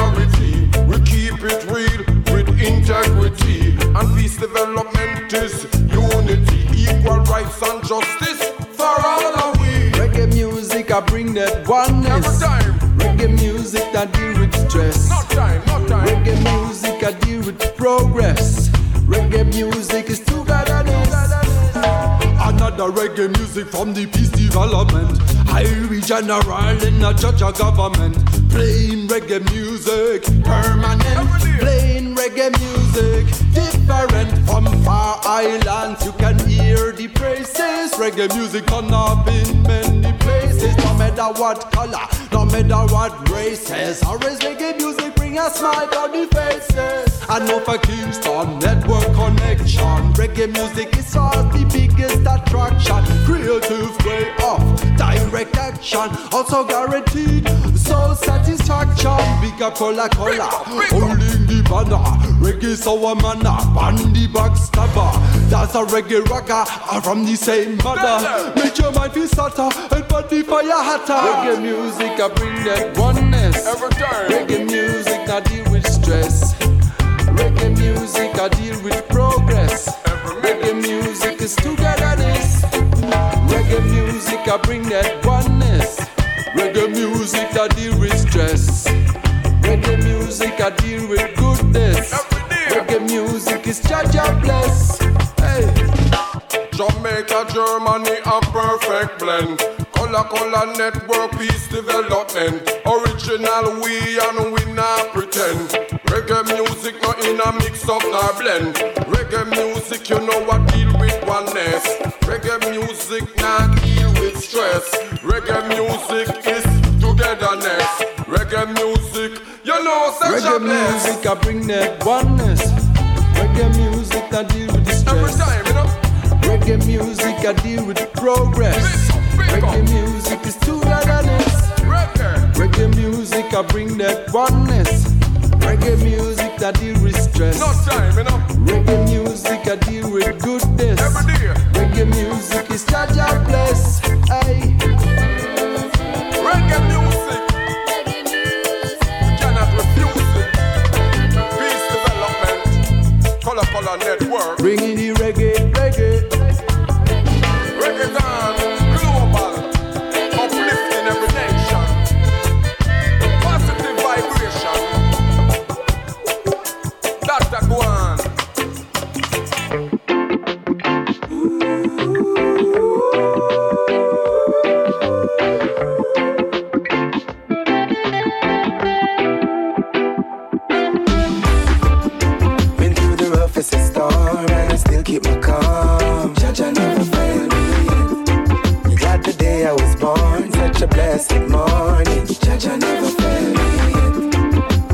Solidarity. We keep it real with integrity. And peace development is unity, equal rights and justice for all of we. Reggae music, I bring that oneness. Every time. Reggae music, I deal with reggae music from the peace development. Irish general in a judge of government. Playing reggae music, permanent. Playing reggae music, different from far islands. You can hear the praises. Reggae music turn up in many places. No matter what color, no matter what races. Always reggae music bring a smile on the faces. I know for Kingston Network Connection. Reggae music is all the biggest attraction. Creative way of direct action. Also guaranteed soul satisfaction. Big up cola cola. Holding the banner. Reggae sour manna. Bandy backstabber. That's a reggae rocker. Are from the same mother. Make your mind feel hotter and body fire hotter. Reggae music, I bring that oneness. Every time. Reggae music, I deal with stress. Reggae music, I deal with progress. Reggae music is togetherness. Reggae music, I bring that oneness. Reggae music, I deal with stress. Reggae music, I deal with goodness. Reggae music is cha bless. Hey. Jamaica, Germany, a perfect blend. Color, color network, peace development. Original we and we not pretend. Reggae music not in a mix up nor blend. Reggae music, you know what deal with oneness. Reggae music not deal with stress. Reggae music is togetherness. Reggae music, you know such a Reggae bless. music, I bring that oneness. Reggae music, I deal with the stress. Every time. Reggae music, I deal with progress. Reggae music is too togetherness. Reggae music, I bring that oneness. Reggae music, I deal with stress. No time, you know. Reggae music, I deal with goodness. Every day. Reggae music is Jah Jah bless. Hey. Reggae music. Cannot refuse it. Peace development. Color Color Network. Bringing blessed morning. Jah Jah never failed me.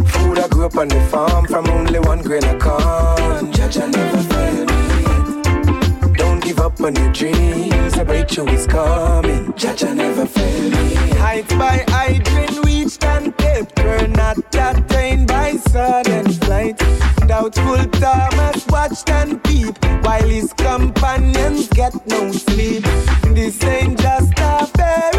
Food I grew up on the farm from only one grain of corn. Jah Jah never failed me. Don't give up on your dreams. A breakthrough is coming. Jah Jah never failed me. Heights by height, been reached and kept. We're not attained by sudden flight. Doubtful Thomas watched and peep while his companions get no sleep. This ain't just a fairy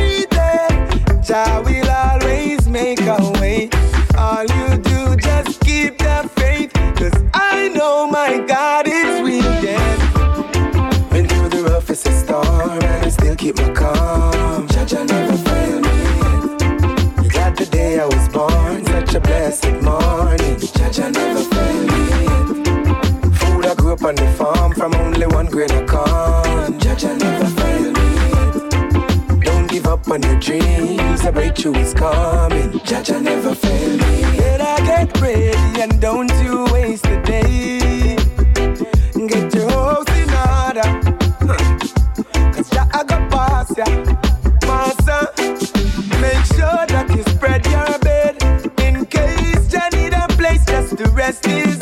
my God real, yeah. Been through the roughest of storm and I still keep my calm. Jah Jah never failed me. Glad the day I was born, such a blessed morning. Jah Jah never failed me. Food I grew up on the farm from only one grain of corn. Jah Jah never failed me. Don't give up on your dreams, a breakthrough is coming. Jah Jah never failed me. Better get ready and don't you waste a day. Master, make sure that you spread your bed. In case Jah need a place just to rest his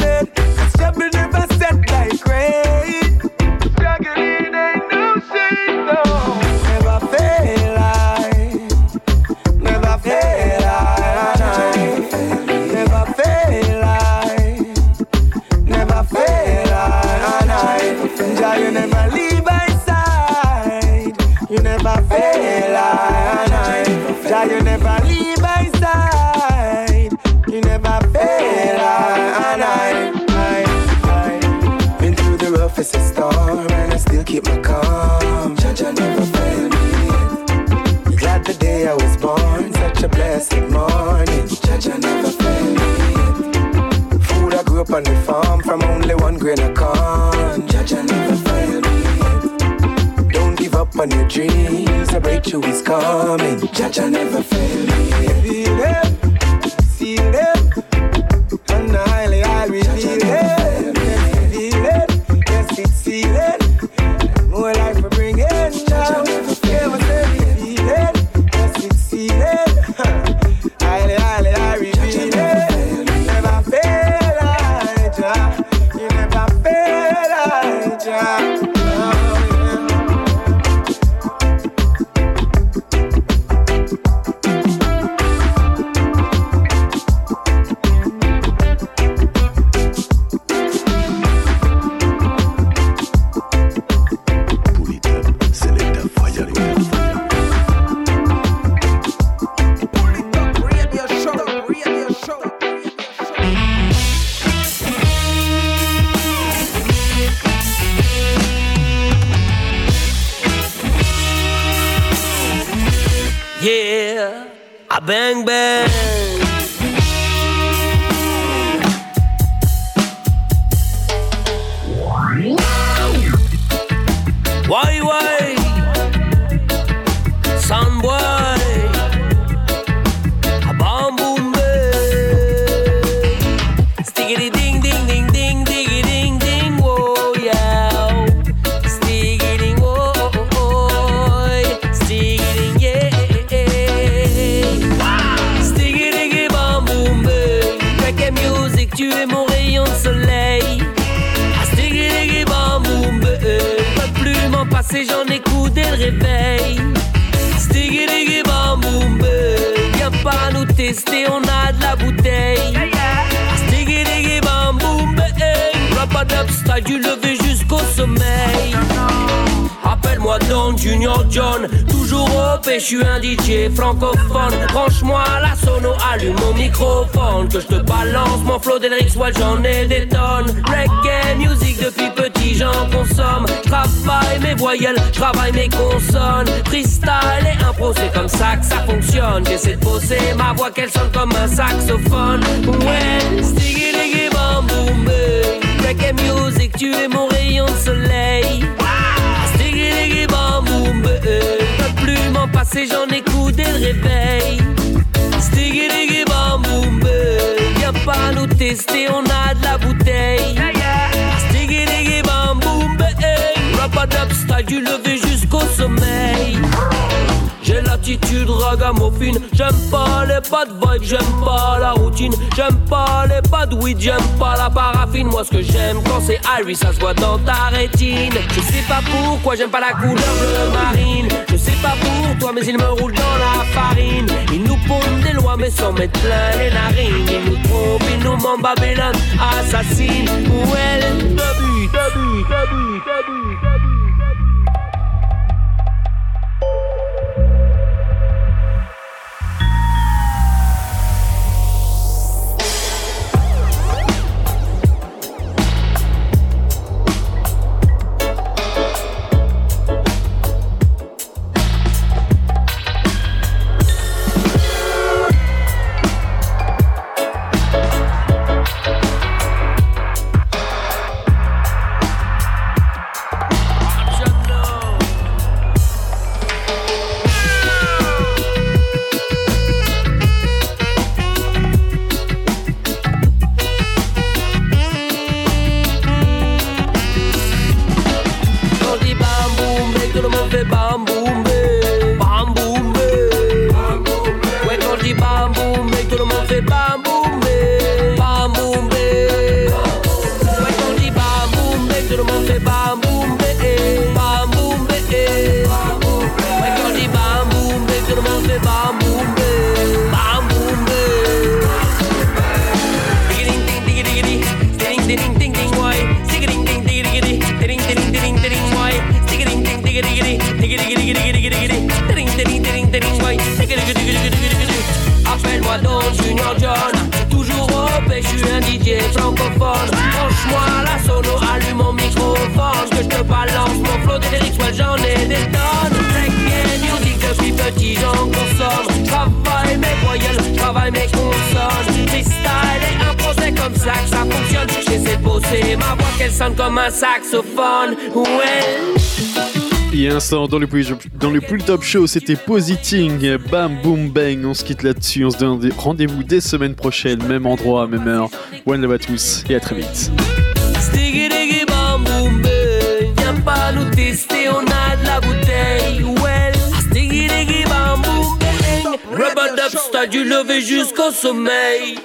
dreams, a breakthrough is coming. Jah Jah never tu es mon rayon de soleil. Peux plus m'en passer, j'en écoute dès le réveil. Stiggity bam boom Viens pas nous tester, on a de la bouteille. Stiggity bam boom Rap up style du lever jusqu'au sommeil. Appelle-moi Don Junior John, toujours au je suis un DJ francophone. Branche-moi la sono, allume mon microphone. Que je te balance mon flow d'Elrix, ouais, j'en ai des tonnes. Reggae music depuis petit, j'en consomme. Travaille mes voyelles, travaille mes consonnes. Freestyle et impro, c'est comme ça que ça fonctionne. J'essaie de poser ma voix, qu'elle sonne comme un saxophone. Ouais, stiggy bam boom. Reggae music, tu es mon rayon de soleil. Peux plus m'en passer, j'en écoute dès le réveil. Stiggy diggy bam bang. Viens pas nous tester, on a de la bouteille. Stiggy diggy bam boom bang. Rap up style du lever jusqu'au sommeil. J'ai la attitude ragamuffin. J'aime pas les bad vibes, j'aime pas la routine. J'aime pas les bad weed, j'aime pas la paraffine. Moi, ce que j'aime quand c'est Harry, ça se voit dans ta rétine. Je sais pas pourquoi j'aime pas la couleur bleu marine. Je sais pas pour toi, mais il me roule dans la farine. Il nous pondent des lois, mais sans mettre plein les narines. Il nous trompe, il nous. Où début, début. Dans le plus, top show, c'était Positing, bam boom bang. On se quitte là-dessus, on se donne rendez-vous dès semaine prochaine, même endroit, même heure. One love à tous et à très vite. Du lever jusqu'au sommeil